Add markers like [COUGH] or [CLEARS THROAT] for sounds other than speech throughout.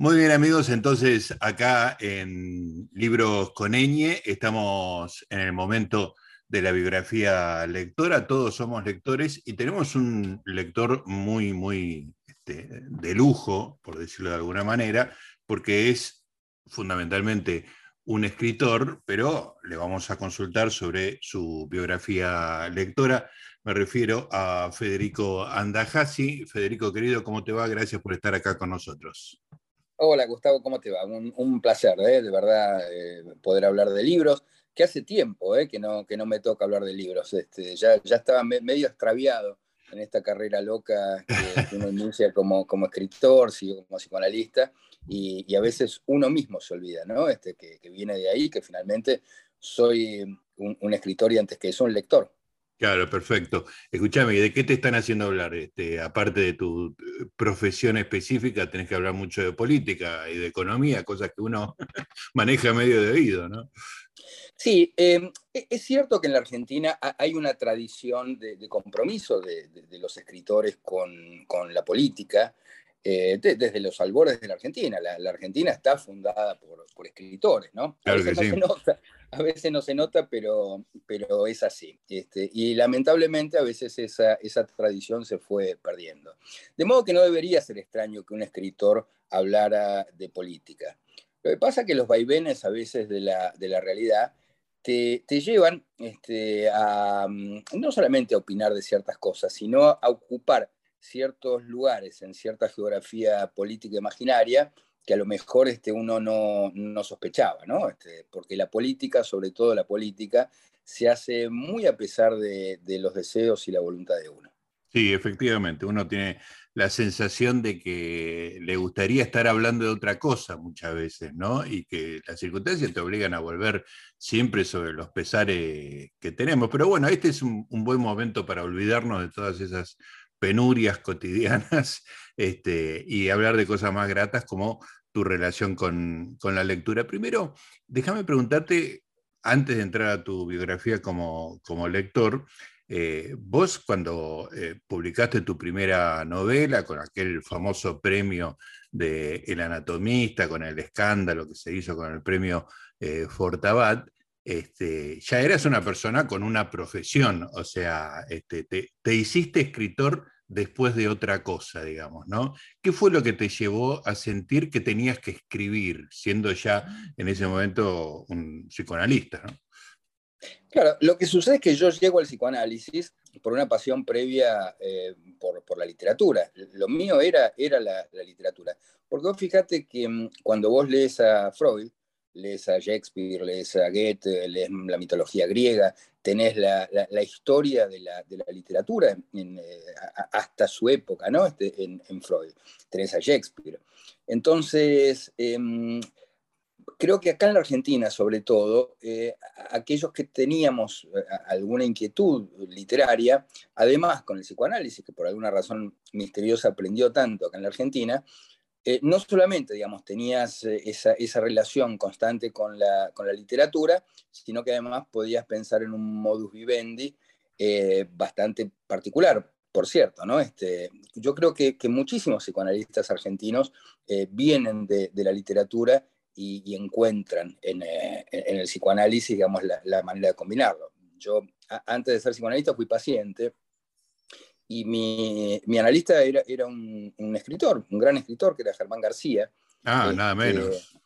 Muy bien amigos, entonces acá en Libros con Eñe estamos en el momento de la biografía lectora, todos somos lectores y tenemos un lector muy, muy este, de lujo, por decirlo de alguna manera, porque es fundamentalmente un escritor, pero le vamos a consultar sobre su biografía lectora. Me refiero a Federico Andajasi. Federico, querido, ¿cómo te va? Gracias por estar acá con nosotros. Hola Gustavo, ¿cómo te va? Un, placer, ¿eh? de verdad, eh, poder hablar de libros, que hace tiempo ¿eh? que, no, me toca hablar de libros. Este, ya, estaba medio extraviado en esta carrera loca que, uno inicia como, como escritor, como psicoanalista, y, a veces uno mismo se olvida, ¿no? Este, que, viene de ahí, que finalmente soy un, un escritor y antes que eso un lector. Claro, perfecto. Escúchame, ¿de qué te están haciendo hablar? Este, aparte de tu eh, profesión específica, tenés que hablar mucho de política y de economía, cosas que uno [LAUGHS] maneja medio de oído, ¿no? Sí, em, e-, es cierto que en la Argentina hay una tradición de, compromiso de, los escritores con, con la política. Eh, desde los albores de la Argentina. La, Argentina está fundada por, escritores, ¿no? No se nota, a veces no se nota, pero, pero es así. Este, y lamentablemente a veces esa, esa tradición se fue perdiendo. De modo que no debería ser extraño que un escritor hablara de política. Lo que pasa es que los vaivenes a veces de la, de la realidad te, te, llevan este, a mm, no solamente a opinar de ciertas cosas, sino a ocupar ciertos lugares en cierta geografía política imaginaria que a lo mejor este, uno no, sospechaba, ¿no? Este, porque la política, sobre todo la política, se hace muy a pesar de, los deseos y la voluntad de uno. Sí, efectivamente, uno tiene la sensación de que le gustaría estar hablando de otra cosa muchas veces, ¿no? Y que las circunstancias te obligan a volver siempre sobre los pesares que tenemos. Pero bueno, este es un buen momento para olvidarnos de todas esas penurias cotidianas [LAUGHS] este, y hablar de cosas más gratas como tu relación con, la lectura. Primero, déjame preguntarte, antes de entrar a tu biografía como, como lector, eh, vos cuando eh, publicaste tu primera novela con aquel famoso premio de El Anatomista, con el escándalo que se hizo con el premio eh, Fortabat, este, ya eras una persona con una profesión, o sea, este, te, hiciste escritor después de otra cosa, digamos, ¿no? ¿Qué fue lo que te llevó a sentir que tenías que escribir, siendo ya en ese momento un psicoanalista. Claro, lo que sucede es que yo llego al psicoanálisis por una pasión previa eh, por, la literatura. Lo mío era, era la, la literatura. Porque vos fíjate que mm, cuando vos lees a Freud, lees a Shakespeare, lees a Goethe, lees la mitología griega, tenés la, historia de la, literatura eh, hasta su época, ¿no? Este, en, Freud, tenés a Shakespeare. Entonces, em, creo que acá en la Argentina, sobre todo, eh, aquellos que teníamos eh, alguna inquietud literaria, además con el psicoanálisis, que por alguna razón misteriosa aprendió tanto acá en la Argentina, eh, no solamente, digamos, tenías eh, esa, relación constante con la, literatura, sino que además podías pensar en un modus vivendi eh, bastante particular, por cierto, ¿no? Este, yo creo que, muchísimos psicoanalistas argentinos vienen de, la literatura y, encuentran en, el psicoanálisis, digamos, la, manera de combinarlo. Yo, antes de ser psicoanalista, fui paciente y mi, mi analista era, era un, un, escritor, un gran escritor, que era Germán García. Ah, nada este, menos.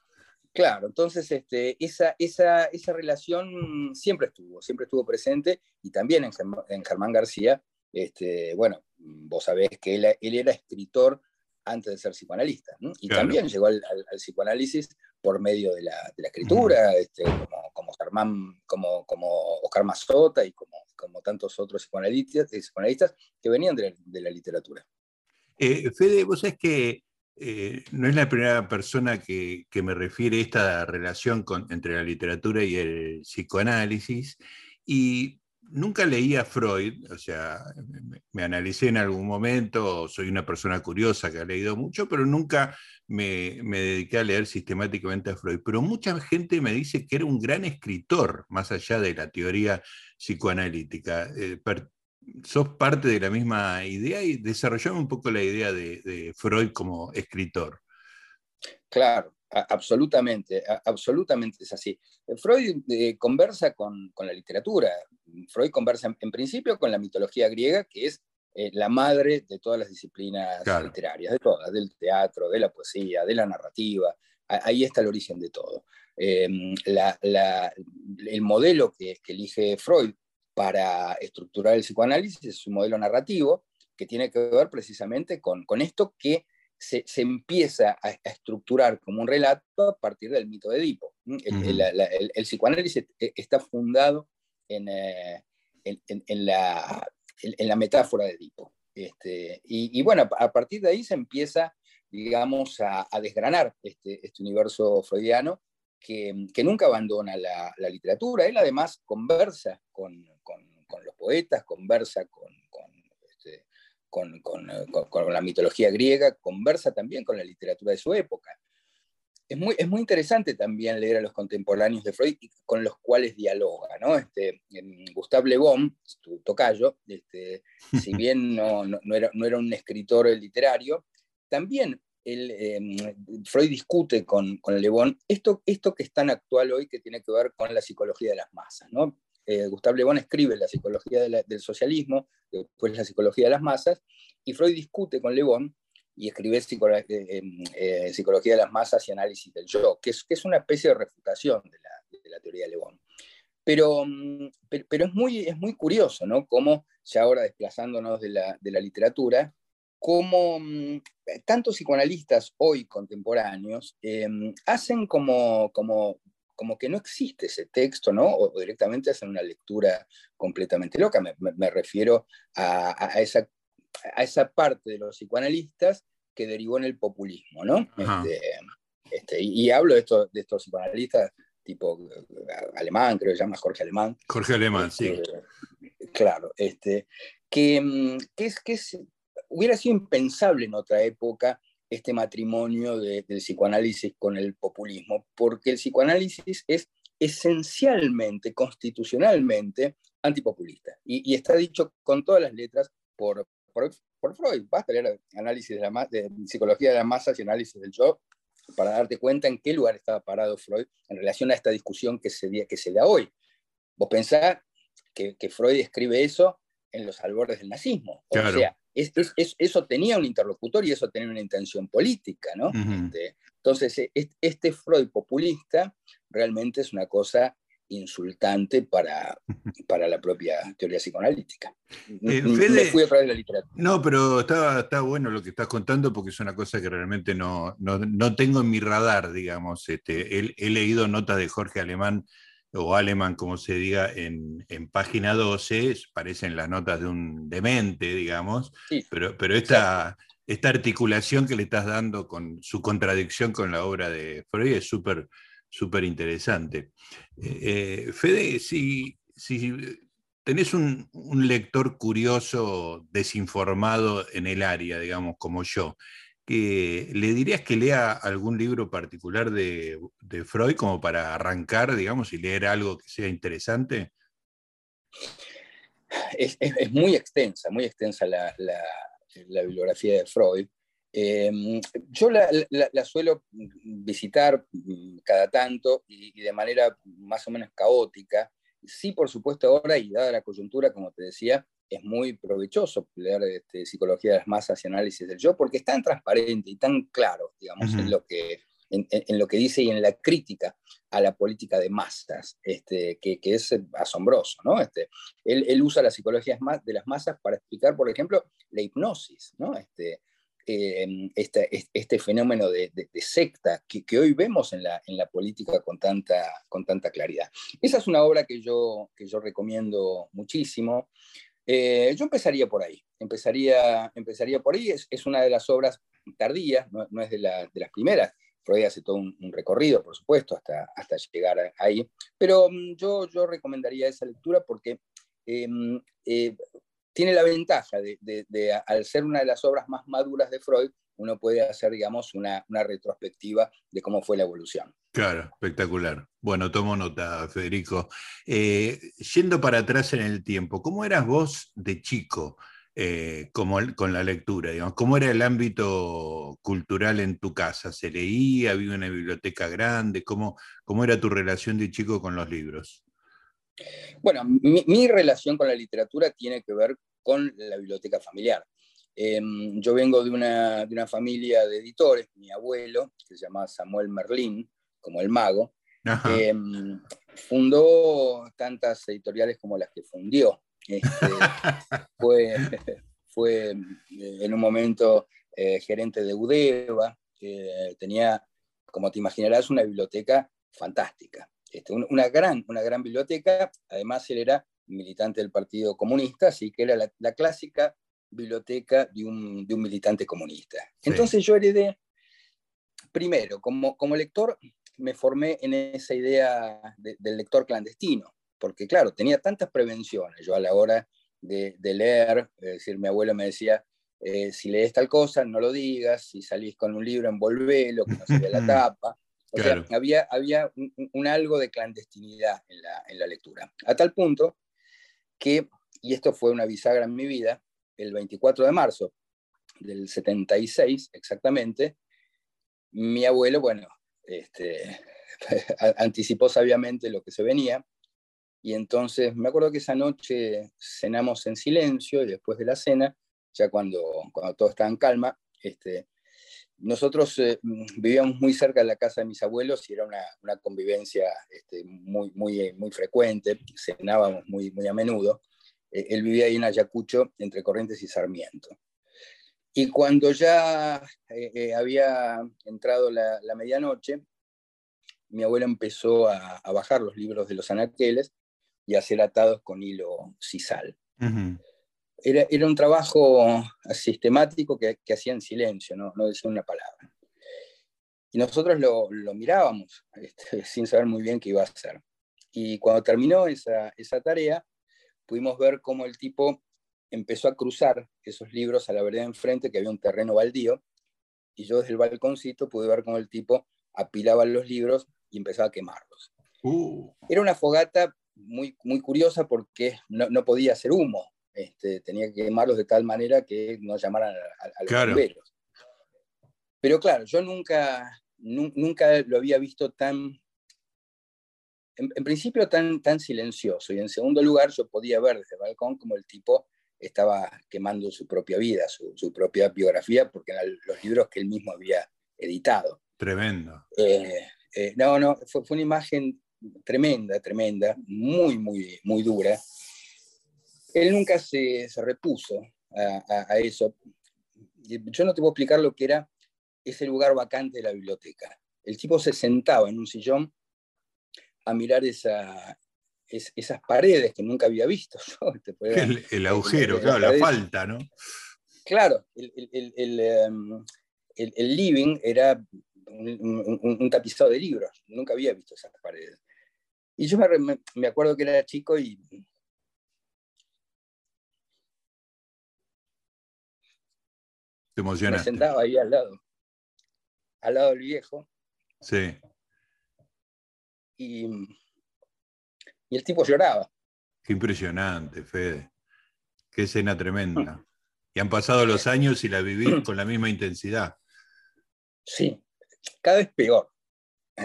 Claro, entonces este, esa, esa, esa, relación siempre estuvo, siempre estuvo presente y también en, en Germán García, este, bueno, vos sabés que él, él era escritor antes de ser psicoanalista. Y también llegó al, psicoanálisis por medio de la, de la escritura, este, como, como, Germán, como, como Oscar Mazota y como, como tantos otros psicoanalistas, psicoanalistas que venían de la, literatura. Eh, Fede, vos sabés que eh, no es la primera persona que, me refiere esta relación entre la literatura y el psicoanálisis. Y nunca leí a Freud, o sea, me, analicé en algún momento, soy una persona curiosa que ha leído mucho, pero nunca me, dediqué a leer sistemáticamente a Freud. Pero mucha gente me dice que era un gran escritor, más allá de la teoría psicoanalítica. Eh, ¿Sos parte de la misma idea y desarrollame un poco la idea de Freud como escritor? Claro, absolutamente, absolutamente es así. Freud eh, conversa con, la literatura. Freud conversa en, principio con la mitología griega, que es eh, la madre de todas las disciplinas literarias, de todas, del teatro, de la poesía, de la narrativa. Ahí está el origen de todo. Em, el modelo que, elige Freud para estructurar el psicoanálisis es un modelo narrativo que tiene que ver precisamente con, esto que se, empieza a, estructurar como un relato a partir del mito de Edipo. El, psicoanálisis e, está fundado en, eh, en, la, metáfora de Edipo. Este, y, bueno, a partir de ahí se empieza, digamos, a, desgranar este, este universo freudiano que, nunca abandona la, literatura. Él además conversa con, los poetas, conversa este, con, con, la mitología griega, conversa también con la literatura de su época. Es muy, es muy interesante también leer a los contemporáneos de Freud con los cuales dialoga. ¿no? Este, Gustave Le Bon, tu tocayo, este, [LAUGHS] si bien no, no, era, no era un escritor literario, también Em, Freud discute con, con Le Bon esto, esto que es tan actual hoy que tiene que ver con la psicología de las masas. ¿no? Eh, Gustave Le Bon escribe la psicología del socialismo, después la psicología de las masas, y Freud discute con Le Bon y escribe eh, eh, psicología de las masas y análisis del yo, que es, una especie de refutación de la, teoría de Le Bon. Pero, mm, pero, es, muy, es muy curioso, ¿no? Cómo, ya ahora desplazándonos de la, de la literatura, cómo mm, tantos psicoanalistas hoy contemporáneos em, hacen como, como, como que no existe ese texto, ¿no? O, directamente hacen una lectura completamente loca. Me, refiero a, esa, a esa parte de los psicoanalistas que derivó en el populismo, ¿no? Este, este, y, hablo de, estos, de estos psicoanalistas tipo alemán, creo que se llama Jorge Alemán. Jorge Alemán, sí. Este, claro, este, que, mm, que, es, que es hubiera sido impensable en otra época este matrimonio del psicoanálisis con el populismo, porque el psicoanálisis es esencialmente, constitucionalmente, antipopulista. Y, está dicho con todas las letras por, por, Freud. Basta leer análisis de, la, de psicología de las masas y análisis del yo para darte cuenta en qué lugar estaba parado Freud en relación a esta discusión que se, que se da hoy. Vos pensás que, que Freud escribe eso en los albores del nazismo. O sea, eso tenía un interlocutor y eso tenía una intención política, ¿no? Este, entonces, e, este Freud populista realmente es una cosa insultante para, para la propia teoría psicoanalítica. Eh, Me fui a través de la literatura. No, pero está, está bueno lo que estás contando porque es una cosa que realmente no, no, tengo en mi radar, digamos. Este, he, leído notas de Jorge Alemán o Alemán, como se diga, en, página 12, parecen las notas de un demente, digamos, pero, pero esta, esta articulación que le estás dando con su contradicción con la obra de Freud es súper súper interesante. Eh, eh, Fede, si, si tenés un, un, lector curioso, desinformado en el área, digamos, como yo, que le dirías que lea algún libro particular de, Freud como para arrancar, digamos, y leer algo que sea interesante? Es, muy extensa, muy extensa la, bibliografía de Freud. Em, yo la, suelo visitar cada tanto y, de manera más o menos caótica. Sí, por supuesto, ahora, y dada la coyuntura, como te decía, es muy provechoso leer este, psicología de las masas y análisis del yo, porque es tan transparente y tan claro, digamos, en, lo que, en, lo que dice y en la crítica a la política de masas, este, que, que, es asombroso. ¿no? Este, él, él, usa la psicología de las masas para explicar, por ejemplo, la hipnosis, ¿no? este, eh, este, este, fenómeno de, de, secta que, que, hoy vemos en la, en la política con tanta, con tanta claridad. Esa es una obra que yo, que yo recomiendo muchísimo. Eh, yo empezaría por ahí, empezaría, empezaría por ahí, es, una de las obras tardías, no, es de, la, de, las primeras, Freud hace todo un, recorrido, por supuesto, hasta, hasta llegar ahí, pero mm, yo, recomendaría esa lectura porque em, eh, tiene la ventaja de, al ser una de las obras más maduras de Freud, uno puede hacer, digamos, una, una retrospectiva de cómo fue la evolución. Claro, espectacular. Bueno, tomo nota, Federico. Eh, yendo para atrás en el tiempo, ¿cómo eras vos de chico? eh, como, con la lectura? ¿Cómo era el ámbito cultural en tu casa? ¿Se leía? ¿Había una biblioteca grande? ¿Cómo, era tu relación de chico con los libros? Bueno, mi, relación con la literatura tiene que ver con la biblioteca familiar. Em, yo vengo de una, familia de editores, mi abuelo, que se llama Samuel Merlín, como el mago, em, fundó tantas editoriales como las que fundió. Este, [LAUGHS] fue, fue eh, en un momento eh, gerente de Udeva, tenía, como te imaginarás, una biblioteca fantástica. Este, una, gran, una gran biblioteca, además él era militante del Partido Comunista, así que era la, clásica biblioteca de un, de un militante comunista. Entonces yo heredé, primero, como, como lector, me formé en esa idea del lector clandestino, porque claro, tenía tantas prevenciones. Yo a la hora de, leer, es decir, mi abuelo me decía, eh, si lees tal cosa, no lo digas, si salís con un libro, envolvelo, que no se vea la tapa. O sea, había, había un, algo de clandestinidad en la, en la lectura. A tal punto que, y esto fue una bisagra en mi vida, el 24 de marzo del 76 exactamente, mi abuelo, bueno, este, [LAUGHS] anticipó sabiamente lo que se venía y entonces me acuerdo que esa noche cenamos en silencio y después de la cena, ya cuando, cuando todo estaba en calma, este, nosotros eh, vivíamos muy cerca de la casa de mis abuelos y era una, una convivencia este, muy, muy, muy frecuente, cenábamos muy, muy a menudo. Eh, él vivía ahí en Ayacucho, entre Corrientes y Sarmiento. Y cuando ya eh, había entrado la, la, medianoche, mi abuelo empezó a, a, bajar los libros de los anaqueles y a ser atados con hilo sisal. era, era, un trabajo sistemático que, que hacía en silencio, no, no decía una palabra. Y nosotros lo, lo mirábamos [LAUGHS] este, sin saber muy bien qué iba a hacer. Y cuando terminó esa, esa tarea, pudimos ver cómo el tipo empezó a cruzar esos libros a la vereda enfrente, que había un terreno baldío, y yo desde el balconcito pude ver cómo el tipo apilaba los libros y empezaba a quemarlos. Uh. Era una fogata muy, muy curiosa porque no, podía hacer humo, este, tenía que quemarlos de tal manera que no llamaran a, los bomberos. Pero claro, yo nunca, nunca lo había visto tan, en, principio tan, tan silencioso, y en segundo lugar yo podía ver desde el balcón como el tipo estaba quemando su propia vida, su, propia biografía, porque eran los libros que él mismo había editado. Tremendo. Eh, eh, no, no, fue, fue, una imagen tremenda, tremenda, muy, muy, muy dura. Él nunca se, se repuso a, a, eso. Yo no te puedo explicar lo que era ese lugar vacante de la biblioteca. El tipo se sentaba en un sillón a mirar esa, esas paredes que nunca había visto [LAUGHS] el, agujero, claro, la falta, ¿no? Claro, el, em, living era un, un, tapizado de libros, nunca había visto esas paredes. Y yo me, me acuerdo que era chico y Te Me sentaba ahí al lado, al lado del viejo. Sí. Y, y el tipo lloraba. Qué impresionante, Fede. Qué escena tremenda. Y han pasado los años y la vivís con la misma intensidad. Sí, cada vez peor.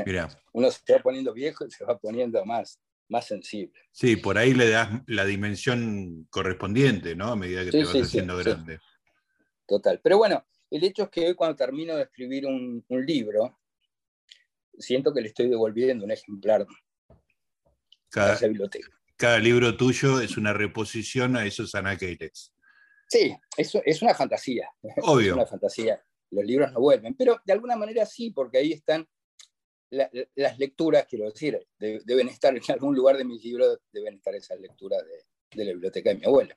Mira. Uno se va poniendo viejo y se va poniendo más, más sensible. Sí, por ahí le das la dimensión correspondiente, ¿no? A medida que te vas haciendo grande. Total. Pero bueno, el hecho es que hoy cuando termino de escribir un, libro, siento que le estoy devolviendo un ejemplar cada, biblioteca. Cada libro tuyo es una reposición a esos anaqueles. Sí, eso es una fantasía. Obvio. Es una fantasía. Los libros no vuelven, pero de alguna manera sí, porque ahí están las lecturas, quiero decir, deben estar en algún lugar de mis libros, deben estar esas lecturas de, la biblioteca de mi abuela.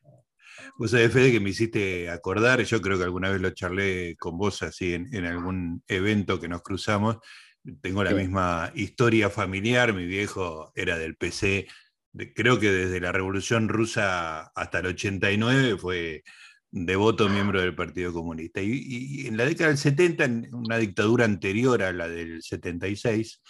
Vos sabés, Fede, que me hiciste acordar, yo creo que alguna vez lo charlé con vos así en, algún evento que nos cruzamos, tengo la misma historia familiar, mi viejo era del PC, creo que desde la Revolución Rusa hasta el 89 fue devoto miembro del Partido Comunista. Y, en la década del 70, en una dictadura anterior a la del 76,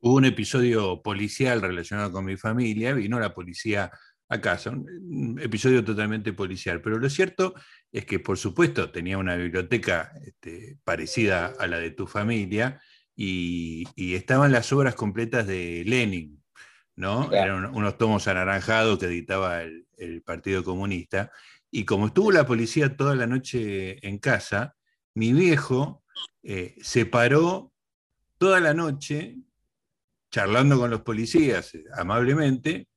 hubo un episodio policial relacionado con mi familia, vino la policía a casa, un, episodio totalmente policial. Pero lo cierto es que, por supuesto, tenía una biblioteca este, parecida a la de tu familia y, estaban las obras completas de Lenin, ¿no? Eran unos tomos anaranjados que editaba el, Partido Comunista. Y como estuvo la policía toda la noche en casa, mi viejo eh, se paró toda la noche charlando con los policías eh, amablemente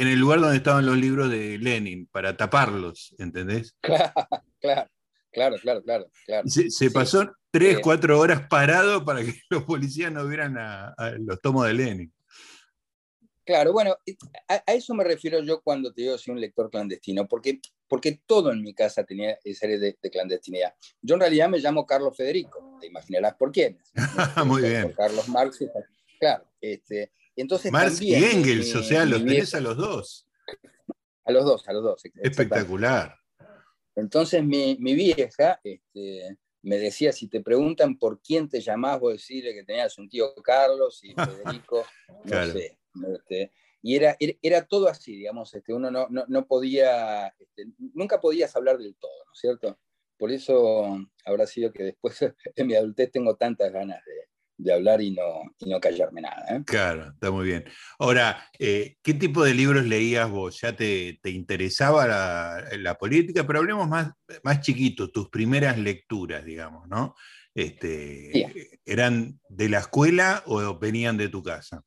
en el lugar donde estaban los libros de Lenin, para taparlos, ¿entendés? [LAUGHS] Claro, claro, claro, claro. Se, pasó tres, cuatro horas parado para que [LAUGHS] los policías no vieran a, los tomos de Lenin. Claro, bueno, a, eso me refiero yo cuando te digo soy un lector clandestino, porque, porque todo en mi casa tenía esa serie de, clandestinidad. Yo en realidad me llamo Carlos Federico, te imaginarás por quién. [LAUGHS] Muy bien. Carlos Marx, claro. Este, entonces, Marx y Engels, o sea, los tenés a los dos. A los dos, a los dos. Espectacular. Entonces mi, vieja este, me decía, si te preguntan por quién te llamás, vos decirle que tenías un tío Carlos y [LAUGHS] Federico, no sé. Este, y era, era, todo así, digamos, este, uno no, no, podía, este, nunca podías hablar del todo, ¿no es cierto? Por eso habrá sido que después [LAUGHS] en mi adultez tengo tantas ganas de, de hablar y no, y no callarme nada. ¿eh? Claro, está muy bien. Ahora, eh, ¿qué tipo de libros leías vos? ¿Ya te, te interesaba la, la, política? Pero hablemos más, más chiquitos, tus primeras lecturas, digamos, ¿no? Este, ¿Eran de la escuela o venían de tu casa?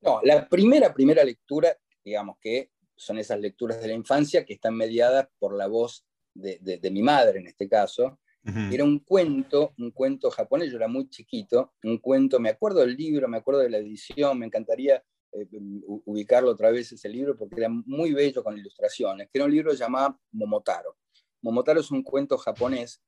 No, la primera, primera lectura, digamos que son esas lecturas de la infancia que están mediadas por la voz de, de, de mi madre en este caso, era un cuento, un cuento japonés, yo era muy chiquito, un cuento, me acuerdo del libro, me acuerdo de la edición, me encantaría eh, ubicarlo otra vez ese libro porque era muy bello con ilustraciones, que era un libro llamado Momotaro. Momotaro es un cuento japonés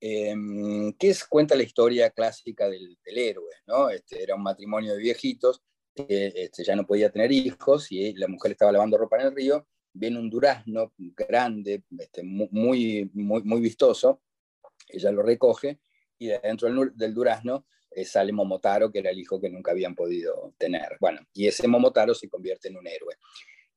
em, que es, cuenta la historia clásica del, héroe, ¿no? Este, era un matrimonio de viejitos este, ya no podía tener hijos y la mujer estaba lavando ropa en el río, viene un durazno grande, este, muy, muy, muy vistoso, ella lo recoge y dentro del, durazno eh, sale Momotaro, que era el hijo que nunca habían podido tener. Bueno, y ese Momotaro se convierte en un héroe.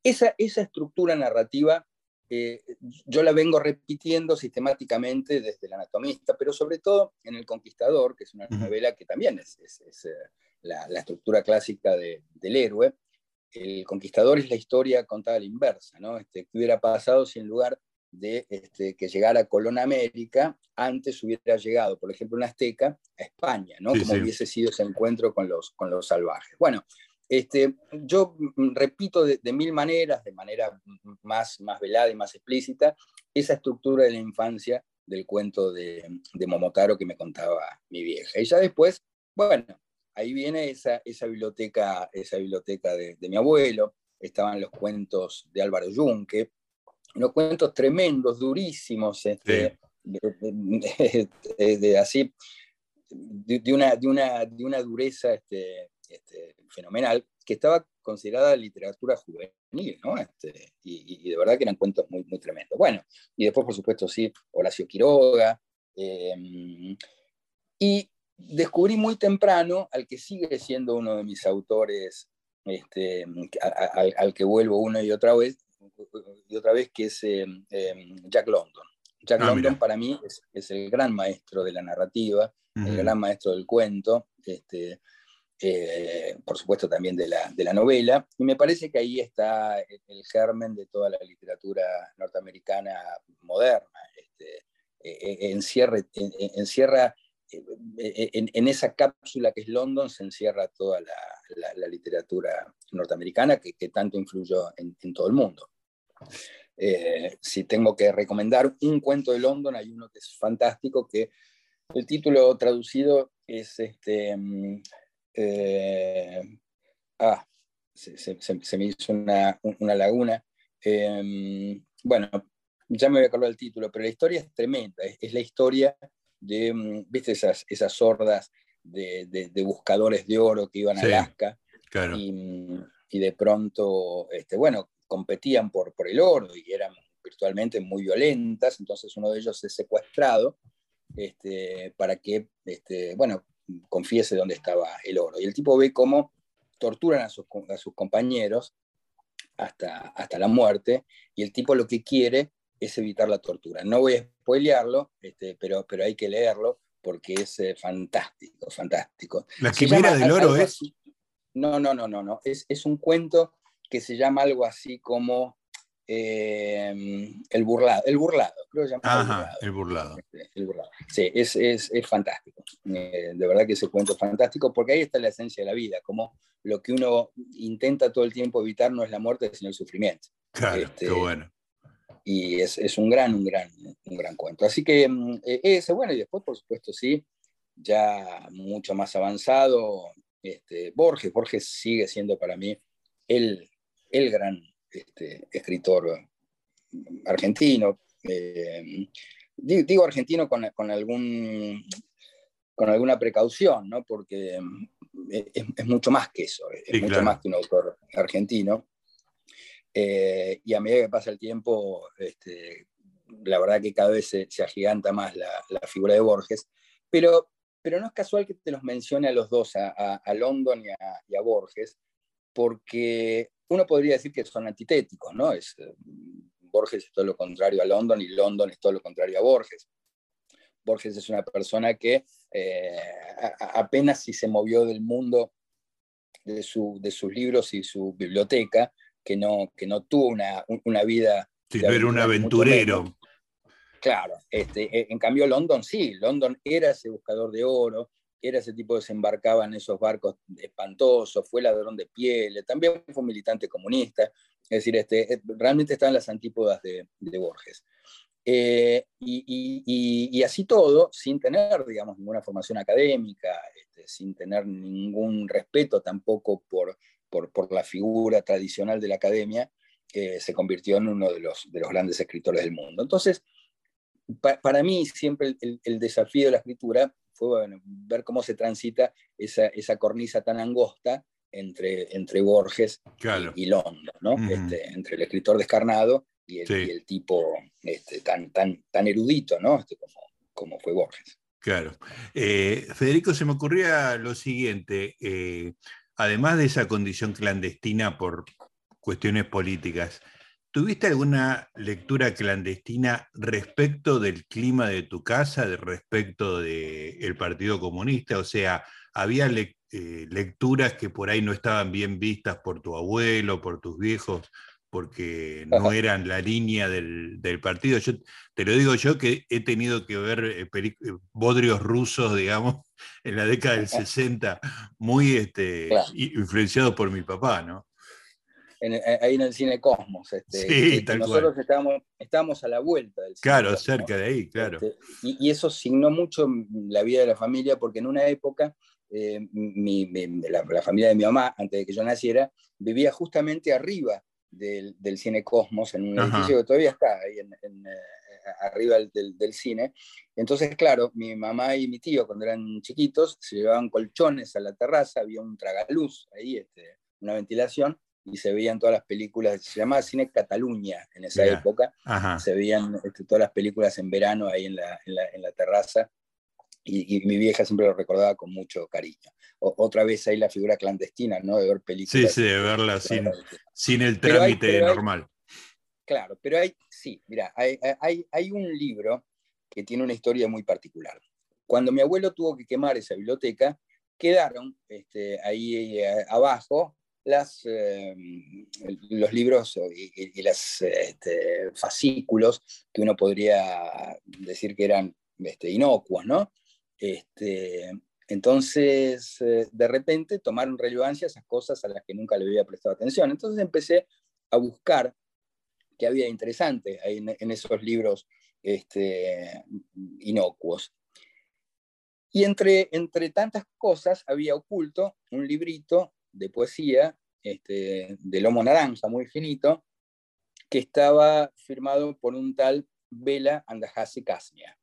Esa, esa estructura narrativa eh, yo la vengo repitiendo sistemáticamente desde El Anatomista, pero sobre todo en El Conquistador, que es una novela que también es, eh, la, estructura clásica del héroe. El Conquistador es la historia contada a la inversa, ¿no? Este, ¿Qué hubiera pasado si en lugar de este, que llegara Colón a América, antes hubiera llegado, por ejemplo, un azteca a España, ¿no? Como hubiese sido ese encuentro con los, con los salvajes. Bueno, este, yo repito de, mil maneras, de manera más, más velada y más explícita, esa estructura de la infancia del cuento de, de Momotaro que me contaba mi vieja. Y ya después, bueno, ahí viene esa, esa biblioteca, esa biblioteca de, de mi abuelo, estaban los cuentos de Álvaro Yunque, unos cuentos tremendos, durísimos, este, de, así, de, una, de, una, de una dureza este, este, fenomenal, que estaba considerada literatura juvenil, ¿no? Este, y, de verdad que eran cuentos muy, muy tremendos. Bueno, y después, por supuesto, sí, Horacio Quiroga. Em, y descubrí muy temprano al que sigue siendo uno de mis autores, este, al, que vuelvo una y otra vez, y otra vez, que es eh, eh, Jack London. Jack ah, London para mí es, el gran maestro de la narrativa, el gran maestro del cuento, este, eh, por supuesto también de la, de la, novela, y me parece que ahí está el, germen de toda la literatura norteamericana moderna. Este, encierra, encierra en, esa cápsula que es London se encierra toda la, literatura norteamericana que, tanto influyó en, todo el mundo. Eh, si tengo que recomendar un cuento de London, hay uno que es fantástico, que el título traducido es este... Mm, eh, ah, se, me hizo una, laguna. Em, bueno, ya me voy a acordar el título, pero la historia es tremenda. Es, la historia de, mm, viste, esas, esas sordas de, buscadores de oro que iban a Alaska. Y, y, de pronto, este, bueno, competían por, por el oro y eran virtualmente muy violentas, entonces uno de ellos es secuestrado este, para que, este, bueno, confiese dónde estaba el oro. Y el tipo ve cómo torturan a sus, a sus compañeros hasta, hasta la muerte, y el tipo lo que quiere es evitar la tortura. No voy a spoilearlo, este, pero, pero hay que leerlo porque es eh, fantástico, fantástico. ¿La quimera del oro es? No, no, no, no, no. Es, es, un cuento que se llama algo así como eh, El burlado. El burlado, creo que se llama. Ajá, el burlado. Este, el burlado. Sí, es, es, es fantástico. Eh, de verdad que ese cuento es fantástico porque ahí está la esencia de la vida, como lo que uno intenta todo el tiempo evitar no es la muerte, sino el sufrimiento. Claro, qué este, bueno y es, es, un, gran, un, gran, un gran cuento. Así que mm, e, ese, bueno, y después, por supuesto, sí, ya mucho más avanzado, este, Borges. Borges sigue siendo para mí el, el gran este, escritor argentino. Eh, digo, argentino con, con, algún, con alguna precaución, ¿no? porque mm, es, es, mucho más que eso, es mucho más que un autor argentino. Eh, y a medida que pasa el tiempo, este, la verdad que cada vez se, agiganta más la, figura de Borges, pero, pero no es casual que te los mencione a los dos, a, a, London y a, Borges, porque uno podría decir que son antitéticos, ¿no? Es, eh, Borges es todo lo contrario a London y London es todo lo contrario a Borges. Borges es una persona que eh, apenas si se movió del mundo de, su, de sus libros y su biblioteca, que no, que no tuvo una, una vida... Sí, no era un aventurero. Claro, este, e, en cambio London sí, London era ese buscador de oro, era ese tipo que se embarcaba en esos barcos espantosos, fue ladrón de piel, también fue militante comunista, es decir, este, eh, realmente están las antípodas de, de Borges. Eh, y, y, y, así todo, sin tener, digamos, ninguna formación académica, este, sin tener ningún respeto tampoco por por, la figura tradicional de la academia, eh, se convirtió en uno de los, de los grandes escritores del mundo. Entonces, para mí siempre el, desafío de la escritura fue ver cómo se transita esa, esa cornisa tan angosta entre, entre Borges y, London, ¿no? Este, entre el escritor descarnado y el, tipo este, tan, tan, tan erudito ¿no? Este, como, como fue Borges. Claro. Eh, Federico, se me ocurría lo siguiente. Eh, además de esa condición clandestina por cuestiones políticas, ¿tuviste alguna lectura clandestina respecto del clima de tu casa, de respecto del Partido Comunista? O sea, ¿había eh, lecturas que por ahí no estaban bien vistas por tu abuelo, por tus viejos? Porque no eran la línea del, partido. Yo te lo digo yo que he tenido que ver eh, eh, bodrios rusos, digamos, [LAUGHS] en la década del 60, muy este, influenciados por mi papá, ¿no? Eh, ahí en el cine Cosmos. Este, sí, tal nosotros estábamos, estábamos, a la vuelta del cine Claro, cerca de ahí, claro. Este, y, eso signó mucho la vida de la familia, porque en una época la, la, familia de mi mamá, antes de que yo naciera, vivía justamente arriba del, del Cine Cosmos, en un edificio que todavía está ahí en, eh, arriba del, del, cine. Entonces, claro, mi mamá y mi tío, cuando eran chiquitos, se llevaban colchones a la terraza, había un tragaluz ahí, este, una ventilación, y se veían todas las películas, se llamaba Cine Cataluña en esa época, se veían este, todas las películas en verano ahí en la, en la, en la terraza, y, mi vieja siempre lo recordaba con mucho cariño. otra vez ahí la figura clandestina, ¿no? De ver películas. Sí, sí, de verla sin, sin el trámite normal. claro, pero hay, sí, mira, hay, hay, hay, un libro que tiene una historia muy particular. Cuando mi abuelo tuvo que quemar esa biblioteca, quedaron este, ahí eh, abajo las, em, los libros y, los este, fascículos que uno podría decir que eran este, inocuos, ¿no? Este, entonces, eh, de repente tomaron relevancia esas cosas a las que nunca le había prestado atención. Entonces empecé a buscar qué había interesante en, esos libros este, inocuos. Y entre, entre tantas cosas había oculto un librito de poesía este, de lomo naranja, muy finito, que estaba firmado por un tal Vela Andajasi Casnia.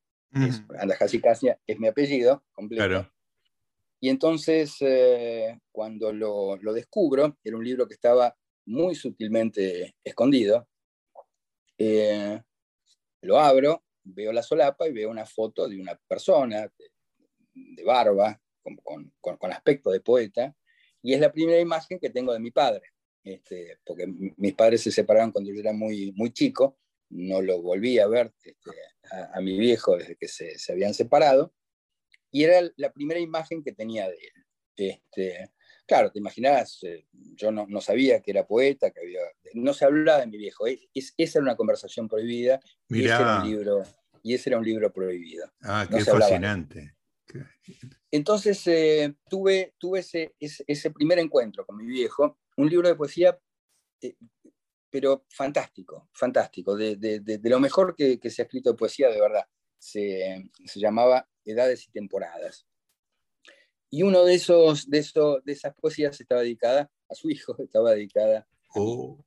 Andajasi Casnia es mi apellido completo. Y entonces, eh, cuando lo, lo, descubro, era un libro que estaba muy sutilmente escondido, eh, lo abro, veo la solapa y veo una foto de una persona de, barba, con, con, con, aspecto de poeta, y es la primera imagen que tengo de mi padre. este, porque mis padres se separaron cuando yo era muy, muy chico, no lo volví a ver este, a, mi viejo desde que se, se, habían separado, y era la primera imagen que tenía de él. Este, claro, te imaginas, eh, yo no, no, sabía que era poeta, que había, no se hablaba de mi viejo, es, esa era una conversación prohibida, y ese, era un libro, y ese era un libro prohibido. Ah, qué fascinante. Entonces eh, tuve, tuve ese, ese, primer encuentro con mi viejo, un libro de poesía, eh, pero fantástico, fantástico, de, de, de, lo mejor que, que, se ha escrito de poesía, de verdad. Se, se, llamaba Edades y Temporadas. Y uno de, esos, de, esos, de esas poesías estaba dedicada a su hijo, [LAUGHS] estaba dedicada. Oh.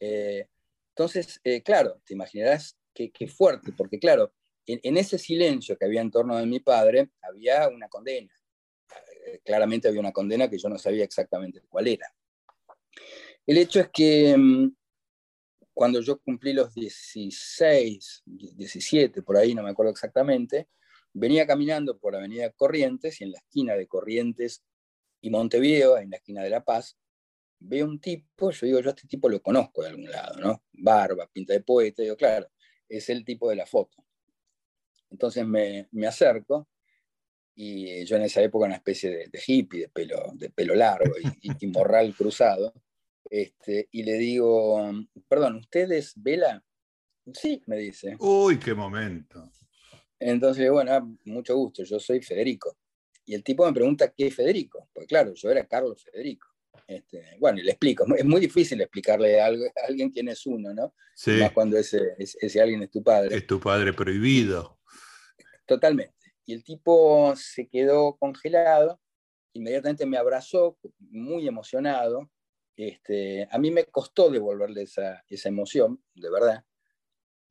Eh, entonces, claro, te imaginarás qué, qué fuerte, porque claro, en, ese silencio que había en torno de mi padre, había una condena. Eh, claramente había una condena que yo no sabía exactamente cuál era. El hecho es que mm, cuando yo cumplí los 16, 17, por ahí no me acuerdo exactamente, venía caminando por Avenida Corrientes y en la esquina de Corrientes y Montevideo, en la esquina de La Paz, veo un tipo, yo digo, yo a este tipo lo conozco de algún lado, ¿no? Barba, pinta de poeta, digo, claro, es el tipo de la foto. Entonces me, acerco y yo en esa época una especie de, hippie, de pelo, de pelo largo y, [LAUGHS] morral cruzado, este, y le digo, perdón, ¿usted es Vela? Sí, me dice. Uy, qué momento. Entonces, bueno, ah, mucho gusto, yo soy Federico. Y el tipo me pregunta qué es Federico, pues claro, yo era Carlos Federico. Este, bueno, y le explico, es muy difícil explicarle a, alguien quién es uno, ¿no? Sí. Más cuando ese, ese alguien es tu padre. Es tu padre prohibido. Totalmente. Y el tipo se quedó congelado, inmediatamente me abrazó, muy emocionado. Este, a mí me costó devolverle esa, esa emoción, de verdad.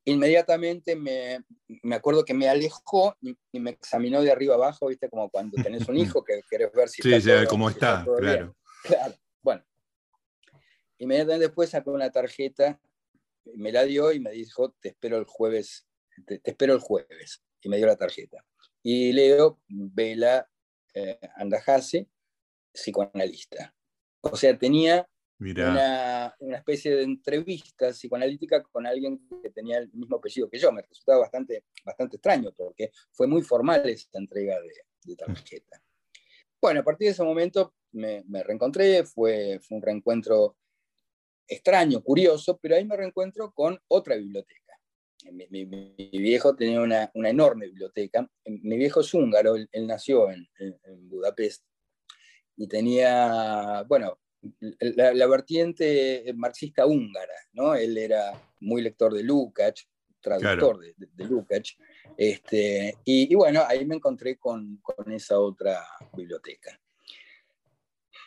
Inmediatamente me, me, acuerdo que me alejó y, me examinó de arriba abajo, ¿viste? Como cuando tenés un hijo que querés ver si sí, está. Sí, cómo está, claro. Claro, bueno. Inmediatamente después sacó una tarjeta, me la dio y me dijo, te espero el jueves, te espero el jueves y me dio la tarjeta. Y leo Vela eh, Andajase, psicoanalista. O sea, tenía una, una, especie de entrevista psicoanalítica con alguien que tenía el mismo apellido que yo. Me resultaba bastante, bastante extraño porque fue muy formal esta entrega de, de tarjeta. Bueno, a partir de ese momento me, me reencontré, fue, fue un reencuentro extraño, curioso, pero ahí me reencuentro con otra biblioteca mi, viejo tenía una, enorme biblioteca. Mi viejo es húngaro, él, nació en, Budapest y tenía, bueno, la, vertiente marxista húngara, ¿no? Él era muy lector de Lukács, traductor de, de, Lukács. Este, y, bueno, ahí me encontré con, con esa otra biblioteca.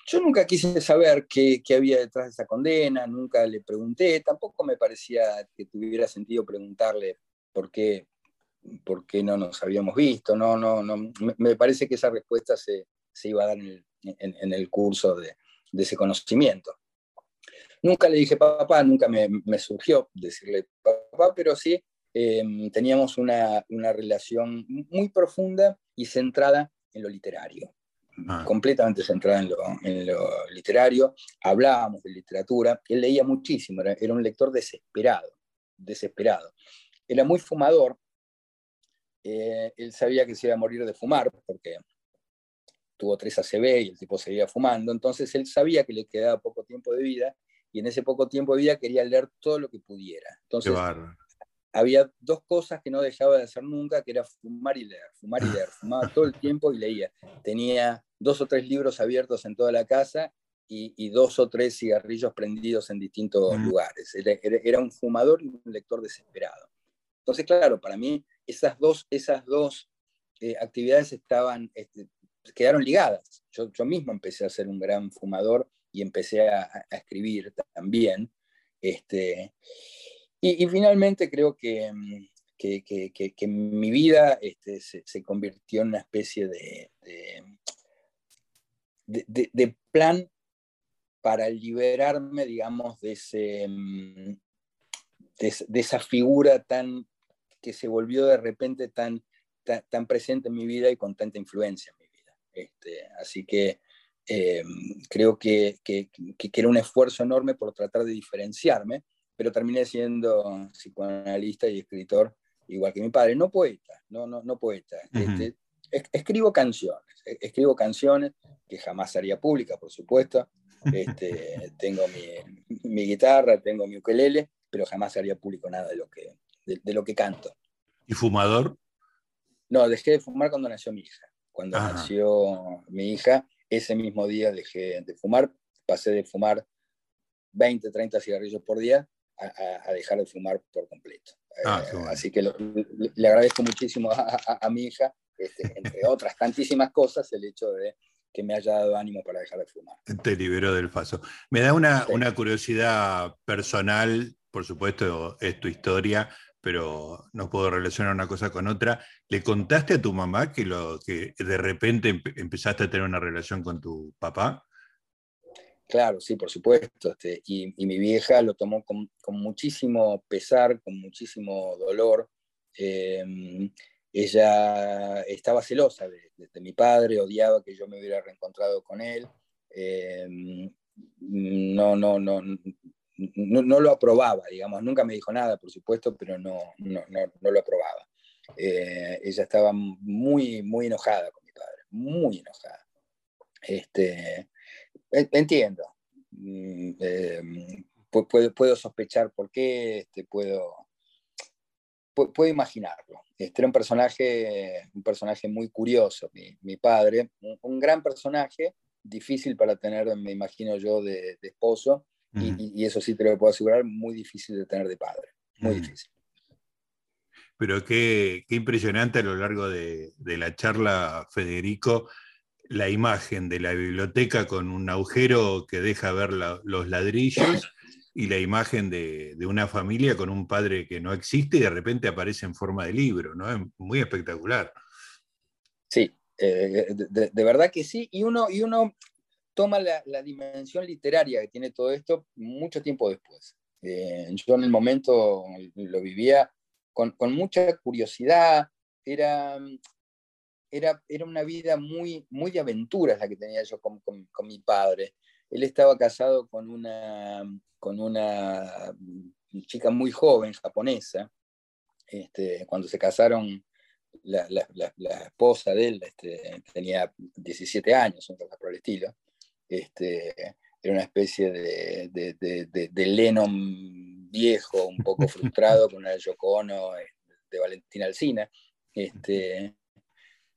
Yo nunca quise saber qué, había detrás de esa condena, nunca le pregunté, tampoco me parecía que tuviera sentido preguntarle por qué, por qué no nos habíamos visto, no, no, no, me parece que esa respuesta se, iba a dar en el, curso de, ese conocimiento. Nunca le dije papá, nunca me, surgió decirle papá, pero sí em, teníamos una, una relación muy profunda y centrada en lo literario. Ah. completamente centrada en lo, literario, hablábamos de literatura, él leía muchísimo, era, un lector desesperado, desesperado. Era muy fumador, eh, él sabía que se iba a morir de fumar porque tuvo tres ACV y el tipo seguía fumando, entonces él sabía que le quedaba poco tiempo de vida y en ese poco tiempo de vida quería leer todo lo que pudiera. Entonces, había dos cosas que no dejaba de hacer nunca, que era fumar y leer, fumar y leer. [LAUGHS] Fumaba todo el tiempo y leía. Tenía dos o tres libros abiertos en toda la casa y, dos o tres cigarrillos prendidos en distintos lugares. Era, un fumador y un lector desesperado. Entonces, claro, para mí esas dos, esas dos eh, actividades estaban, este, quedaron ligadas. Yo, yo mismo empecé a ser un gran fumador y empecé a, escribir también. Este, y, finalmente creo que, mm, que, que, que mi vida este, se, convirtió en una especie de, de, de, plan para liberarme, digamos, de, ese, mm, de, esa figura tan que se volvió de repente tan, tan, presente en mi vida y con tanta influencia. Este, así que Eh, creo que, que, era un esfuerzo enorme por tratar de diferenciarme, pero terminé siendo psicoanalista y escritor igual que mi padre, no poeta, no, no, no poeta. Este, escribo canciones, e, escribo canciones que jamás haría pública, por supuesto. Este, [LAUGHS] tengo mi, mi, guitarra, tengo mi ukelele, pero jamás haría público nada de lo que, de, lo que canto. ¿Y fumador? No, dejé de fumar cuando nació mi hija. Cuando nació mi hija, ese mismo día dejé de fumar, pasé de fumar 20, 30 cigarrillos por día a, dejar de fumar por completo. Ah, eh, así que le agradezco muchísimo a, mi hija, este, entre [LAUGHS] otras tantísimas cosas, el hecho de que me haya dado ánimo para dejar de fumar. Te liberó del paso. Me da una, una curiosidad personal, por supuesto es tu historia, pero no puedo relacionar una cosa con otra. ¿Le contaste a tu mamá que, lo, que de repente empezaste a tener una relación con tu papá? Claro, sí, por supuesto. Este, y, mi vieja lo tomó con, muchísimo pesar, con muchísimo dolor. Em, ella estaba celosa de, mi padre, odiaba que yo me hubiera reencontrado con él. Em, no, no, no, no, lo aprobaba, digamos. Nunca me dijo nada, por supuesto, pero no, no, lo aprobaba. Eh, ella estaba muy, muy enojada con mi padre, muy enojada. Este, Entiendo. Mm, em, puedo, puedo, sospechar por qué, este, puedo, puedo imaginarlo. Este era un personaje, un personaje muy curioso, mi, padre, un, gran personaje, difícil para tener, me imagino yo, de, esposo, y, eso sí te lo puedo asegurar, muy difícil de tener de padre, muy difícil. Pero qué, qué, impresionante a lo largo de, de la charla, Federico, la imagen de la biblioteca con un agujero que deja ver los ladrillos y la imagen de, una familia con un padre que no existe y de repente aparece en forma de libro, ¿no? Es muy espectacular. Sí, eh, de, verdad que sí, y uno, y uno toma la, dimensión literaria que tiene todo esto mucho tiempo después. Eh, yo en el momento lo vivía con, con mucha curiosidad, era, era, una vida muy, muy de aventuras la que tenía yo con, mi padre. Él estaba casado con una, con una chica muy joven, japonesa. Este, cuando se casaron, la, esposa de él este, tenía 17 años, un por el estilo. Este, era una especie de, de, de, Lennon viejo, un poco [LAUGHS] frustrado, con una Yoko Ono eh, de Valentina Alcina. Este,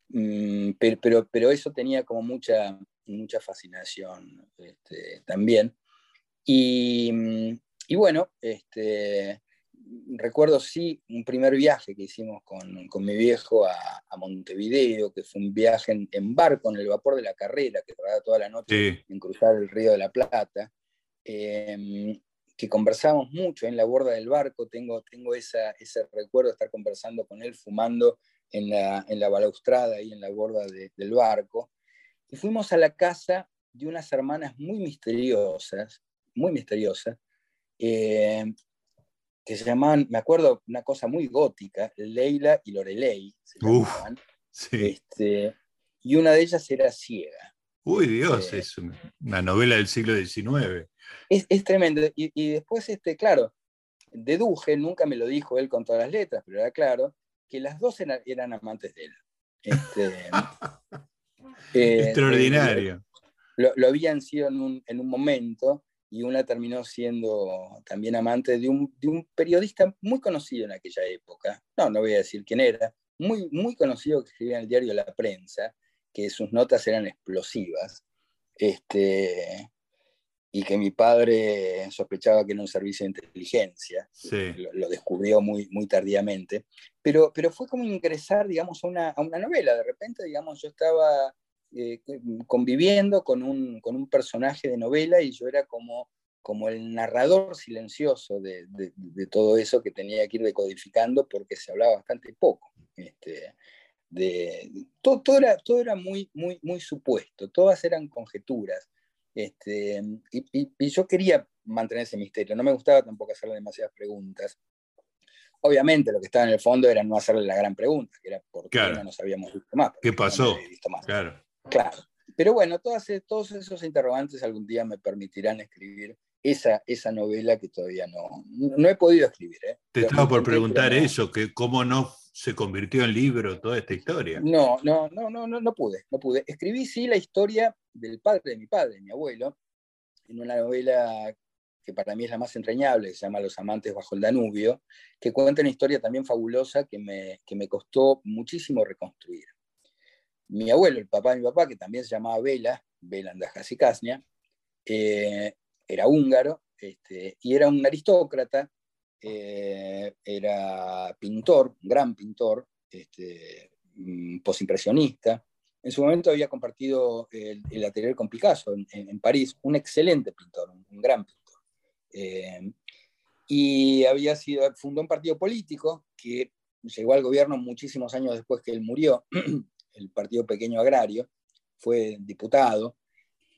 Mm, pero, pero, eso tenía como mucha, mucha fascinación este, también. Y, mm, y, bueno, este, recuerdo sí un primer viaje que hicimos con, con mi viejo a, a, Montevideo, que fue un viaje en, barco, en el vapor de la carrera, que tardaba toda la noche en cruzar el río de la Plata. Em, que conversamos mucho en la borda del barco, tengo, tengo esa, ese recuerdo de estar conversando con él, fumando en la, en la balaustrada y en la borda del barco, y fuimos a la casa de unas hermanas muy misteriosas, muy misteriosas, eh, que se llamaban, me acuerdo, una cosa muy gótica, Leila y Lorelei, se llamaban, este, y una de ellas era ciega. Uy, Dios, eh, es una novela del siglo XIX. Es, es tremendo. Y, y, después, este, claro, deduje, nunca me lo dijo él con todas las letras, pero era claro, que las dos eran, amantes de él. Este, [LAUGHS] eh, Extraordinario. Lo, habían sido en un, momento y una terminó siendo también amante de un, periodista muy conocido en aquella época. No, no voy a decir quién era. Muy, muy conocido que escribía en el diario La Prensa, que sus notas eran explosivas. Este, y que mi padre sospechaba que era un servicio de inteligencia, lo, descubrió muy, muy tardíamente, pero, pero fue como ingresar, digamos, a una, a una novela, de repente, digamos, yo estaba eh, conviviendo con un, con un, personaje de novela y yo era como, como el narrador silencioso de, de, todo eso que tenía que ir decodificando porque se hablaba bastante poco. Este, de, todo, todo, era, todo era muy, muy, muy supuesto, todas eran conjeturas. Este, y, yo quería mantener ese misterio, no me gustaba tampoco hacerle demasiadas preguntas. Obviamente lo que estaba en el fondo era no hacerle la gran pregunta, que era por qué no nos habíamos visto más. ¿Qué pasó? Claro. Claro. pero bueno, todas, todos esos interrogantes algún día me permitirán escribir esa, esa novela que todavía no, no he podido escribir. ¿eh? Te estaba por preguntar eso, que cómo no se convirtió en libro toda esta historia. No, no, no, no, no, no pude, no pude. Escribí sí la historia del padre de mi padre, mi abuelo, en una novela que para mí es la más entrañable, que se llama Los amantes bajo el Danubio, que cuenta una historia también fabulosa que me, que me costó muchísimo reconstruir. Mi abuelo, el papá de mi papá, que también se llamaba Vela, Vela Andajasi eh, era húngaro este, y era un aristócrata, eh, era pintor, gran pintor, este, mm, posimpresionista. En su momento había compartido el, atelier con Picasso en, París, un excelente pintor, un, gran pintor. Eh, y había sido, fundó un partido político que llegó al gobierno muchísimos años después que él murió, [CLEARS THROAT] el Partido Pequeño Agrario, fue diputado.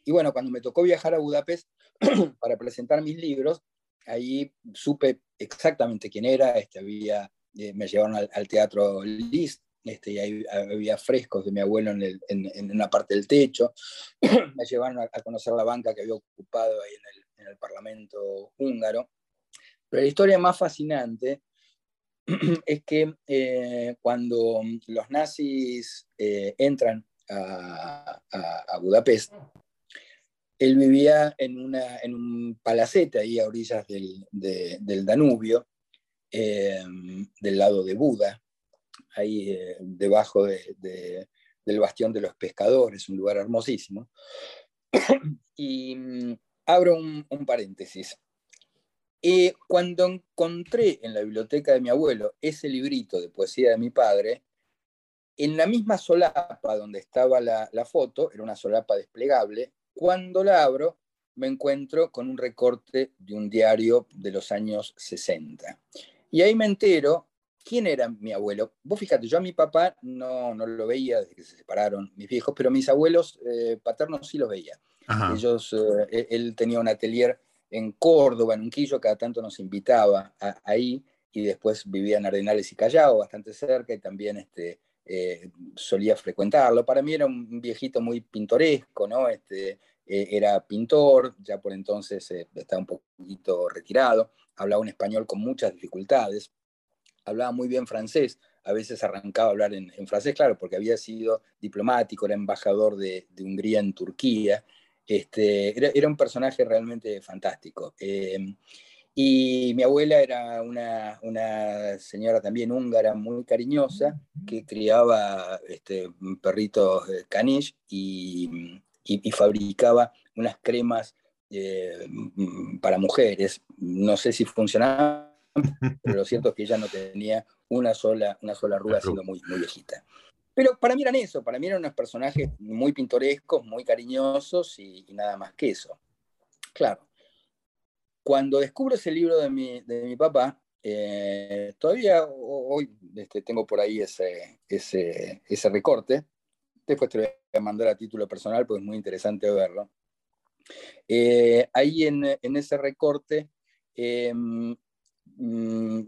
Y bueno, cuando me tocó viajar a Budapest, [CLEARS THROAT] para presentar mis libros, ahí supe exactamente quién era, este, había, eh, me llevaron al, teatro Liszt, este, y ahí había frescos de mi abuelo en, en, una parte del techo, [CLEARS THROAT] me llevaron a, conocer la banca que había ocupado ahí en el, en el Parlamento húngaro. Pero la historia más fascinante [CLEARS THROAT] es que eh, cuando los nazis eh, entran a, Budapest, él vivía en, una, en un palacete ahí a orillas del, del Danubio, em, del lado de Buda, ahí eh, debajo de, del bastión de los pescadores, un lugar hermosísimo. [CLEARS THROAT] y mm, abro un paréntesis. Y cuando encontré en la biblioteca de mi abuelo ese librito de poesía de mi padre, en la misma solapa donde estaba la, la foto, era una solapa desplegable, cuando la abro, me encuentro con un recorte de un diario de los años 60. Y ahí me entero quién era mi abuelo. Vos fíjate, yo a mi papá no, no lo veía desde que se separaron mis viejos, pero mis abuelos eh, paternos sí los veía. Ellos, eh, él tenía un atelier en Córdoba, en Unquillo, cada tanto nos invitaba ahí, y después vivía en Arenales y Callao, bastante cerca, y también este, eh, solía frecuentarlo. Para mí era un viejito muy pintoresco, ¿no? Este, eh, era pintor, ya por entonces eh, estaba un poquito retirado, hablaba un español con muchas dificultades, hablaba muy bien francés, a veces arrancaba a hablar en, francés, claro, porque había sido diplomático, era embajador de, Hungría en Turquía, este, era, un personaje realmente fantástico. Y mi abuela era una, una, señora también húngara muy cariñosa que criaba este, perritos eh, caniche y, y, fabricaba unas cremas eh, para mujeres. No sé si funcionaban, pero lo cierto es que ella no tenía una sola, una sola arruga siendo muy, muy viejita. Pero para mí eran eso, para mí eran unos personajes muy pintorescos, muy cariñosos y nada más que eso. Claro, cuando descubro ese libro de mi, de mi papá, eh, todavía hoy este, tengo por ahí ese, ese, recorte. Después te lo voy a mandar a título personal porque es muy interesante verlo. Eh, ahí en, en, ese recorte em, mm,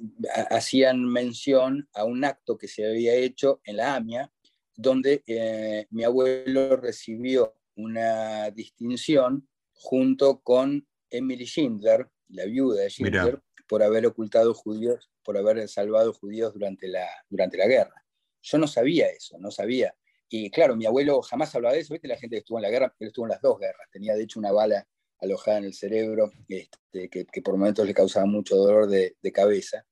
hacían mención a un acto que se había hecho en la AMIA, donde eh, mi abuelo recibió una distinción junto con Emily Schindler, la viuda de Schindler, por haber ocultado judíos, por haber salvado judíos durante la, durante la guerra. Yo no sabía eso, no sabía. Y claro, mi abuelo jamás hablaba de eso, ¿viste? La gente que estuvo en la guerra, él estuvo en las dos guerras, tenía de hecho una bala alojada en el cerebro este, que, por momentos le causaba mucho dolor de, cabeza.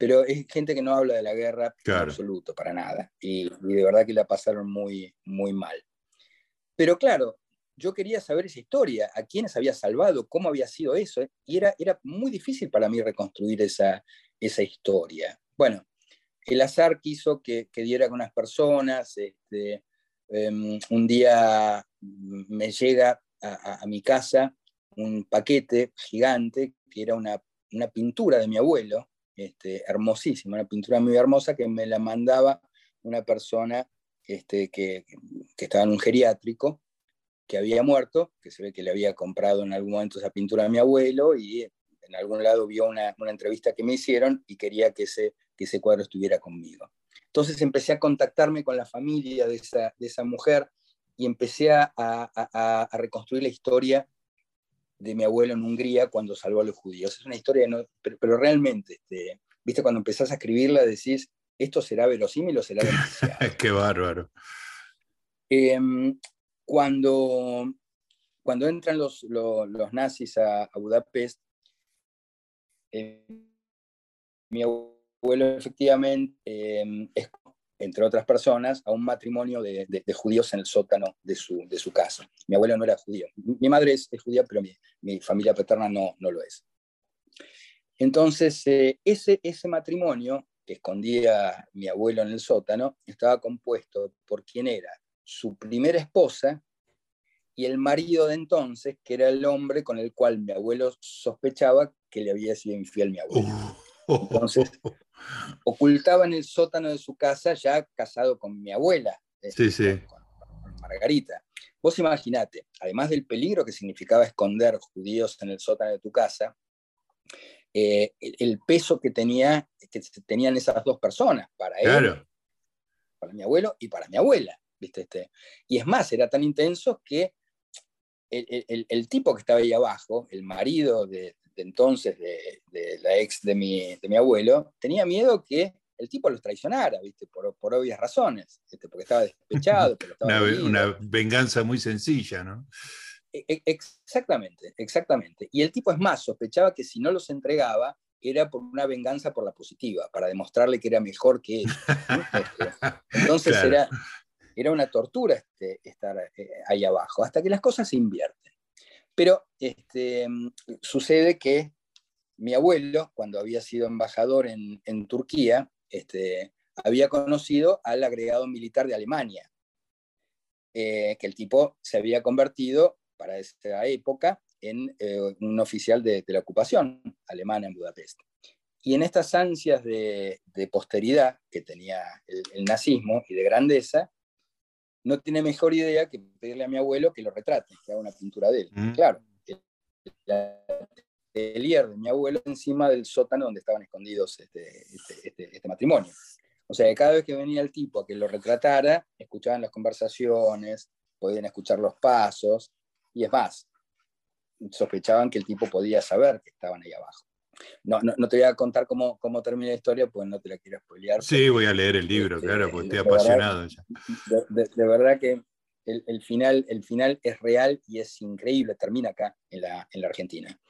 Pero es gente que no habla de la guerra en absoluto, para nada. Y, y, de verdad que la pasaron muy, muy mal. Pero claro, yo quería saber esa historia, a quiénes había salvado, cómo había sido eso, y era, era muy difícil para mí reconstruir esa, esa historia. Bueno, el azar quiso que, diera con unas personas, este, em, un día me llega a, mi casa un paquete gigante que era una, pintura de mi abuelo, este, hermosísima, una pintura muy hermosa que me la mandaba una persona este, que, estaba en un geriátrico que había muerto, que se ve que le había comprado en algún momento esa pintura a mi abuelo y en algún lado vio una, entrevista que me hicieron y quería que ese, que ese cuadro estuviera conmigo. Entonces empecé a contactarme con la familia de esa, de esa mujer empecé a, reconstruir la historia de mi abuelo en Hungría cuando salvó a los judíos. Es una historia, pero, realmente, este, viste, cuando empezás a escribirla decís, esto será verosímil o será demasiado. [LAUGHS] Qué bárbaro. Em, cuando, cuando entran los, los, nazis a, Budapest, eh, mi abuelo efectivamente es entre otras personas, a un matrimonio de, judíos en el sótano de su, de su, casa. Mi abuelo no era judío. Mi madre es, judía, pero mi, familia paterna no, no lo es. Entonces, eh, ese, ese matrimonio que escondía mi abuelo en el sótano estaba compuesto por quien era su primera esposa y el marido de entonces, que era el hombre con el cual mi abuelo sospechaba que le había sido infiel mi abuelo. Entonces, [LAUGHS] ocultaba en el sótano de su casa, ya casado con mi abuela, este, Con, Margarita. Vos imaginate, además del peligro que significaba esconder judíos en el sótano de tu casa, eh, el, peso que, tenía, que tenían esas dos personas, para él, para mi abuelo y para mi abuela. ¿viste? Este, y es más, era tan intenso que el, tipo que estaba ahí abajo, el marido de, entonces, de, la ex de mi, de mi, abuelo, tenía miedo que el tipo los traicionara, ¿viste? Por, por obvias razones, porque estaba despechado. [LAUGHS] una, venganza muy sencilla, ¿no? E, e, exactamente, exactamente. Y el tipo es más, sospechaba que si no los entregaba era por una venganza por la positiva, para demostrarle que era mejor que él. [LAUGHS] Este, entonces era, era una tortura este, estar eh, ahí abajo, hasta que las cosas se invierten. Pero este, sucede que mi abuelo, cuando había sido embajador en, Turquía, este, había conocido al agregado militar de Alemania, eh, que el tipo se había convertido para esa época en eh, un oficial de, la ocupación alemana en Budapest. Y en estas ansias de, posteridad que tenía el, nazismo y de grandeza, no tiene mejor idea que pedirle a mi abuelo que lo retrate, que haga una pintura de él. Mm. Claro, el de mi abuelo encima del sótano donde estaban escondidos este, este, este, este, matrimonio. O sea, que cada vez que venía el tipo a que lo retratara, escuchaban las conversaciones, podían escuchar los pasos, y es más, sospechaban que el tipo podía saber que estaban ahí abajo. No, no, te voy a contar cómo, cómo termina la historia, pues no te la quiero spoilear. Sí, voy a leer el libro, este, claro, porque estoy apasionado. de, verdad que el, final, el final es real y es increíble, termina acá en la, en la Argentina.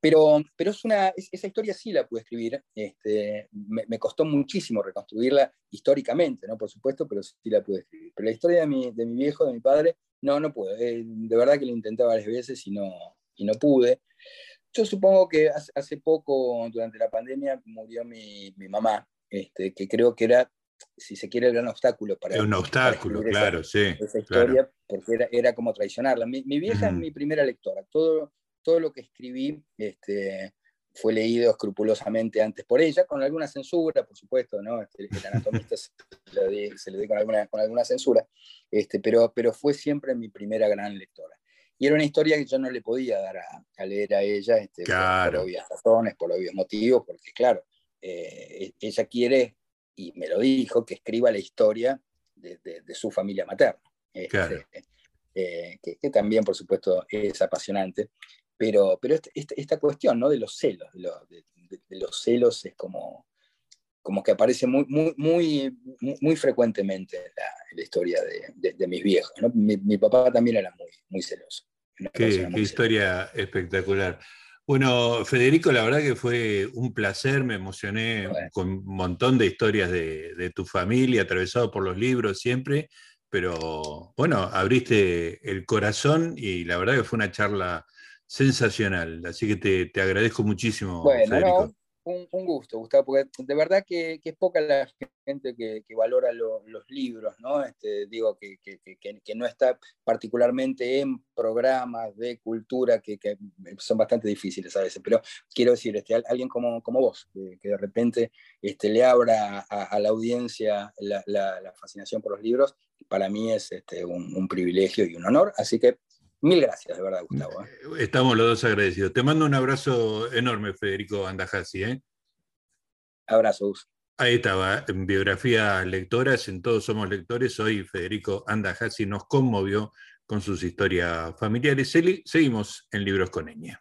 Pero, pero es una, esa historia sí la pude escribir, este, me, costó muchísimo reconstruirla históricamente, ¿no? por supuesto, pero sí la pude escribir. Pero la historia de mi, de mi viejo, de mi padre, no, no pude. Eh, de verdad que lo intenté varias veces y no, y no pude. Yo supongo que hace, poco, durante la pandemia, murió mi, mi mamá, este, que creo que era si se quiere, el gran obstáculo para. un obstáculo, claro, sí. Esa historia, porque era, era, como traicionarla. Mi, vieja es mi primera lectora. Todo, todo lo que escribí este, fue leído escrupulosamente antes por ella, con alguna censura, por supuesto, ¿no? Este, el anatomista [LAUGHS] se, le dio con alguna, con alguna censura, este, pero, pero fue siempre mi primera gran lectora. Y era una historia que yo no le podía dar a, leer a ella este, por, obvias razones, por obvios motivos, porque claro, eh, ella quiere y me lo dijo, que escriba la historia de, su familia materna. Este, eh, que, también, por supuesto, es apasionante. Pero, pero este, este, esta cuestión ¿no? de los celos, de, los celos es como, como que aparece muy, muy, muy, muy frecuentemente en la, historia de, mis viejos. Mi, papá también era muy, muy celoso. Qué, historia espectacular. Bueno, Federico, la verdad que fue un placer, me emocioné con un montón de historias de, tu familia, atravesado por los libros siempre, pero bueno, abriste el corazón y la verdad que fue una charla sensacional, así que te, agradezco muchísimo. Federico un, gusto, Gustavo, porque de verdad que, es poca la gente que, valora los libros, ¿no? Este, digo que, no está particularmente en programas de cultura que, son bastante difíciles a veces, pero quiero decir, este, alguien como, vos, que, de repente este, le abra a, la audiencia la, fascinación por los libros, para mí es este, un, privilegio y un honor, así que Mil gracias, de verdad, Gustavo. ¿eh? Estamos los dos agradecidos. Te mando un abrazo enorme, Federico Andajasi. ¿eh? Abrazos. Ahí estaba, en biografía lectoras, en Todos Somos Lectores, hoy Federico Andajasi nos conmovió con sus historias familiares. Seguimos en Libros con Eña.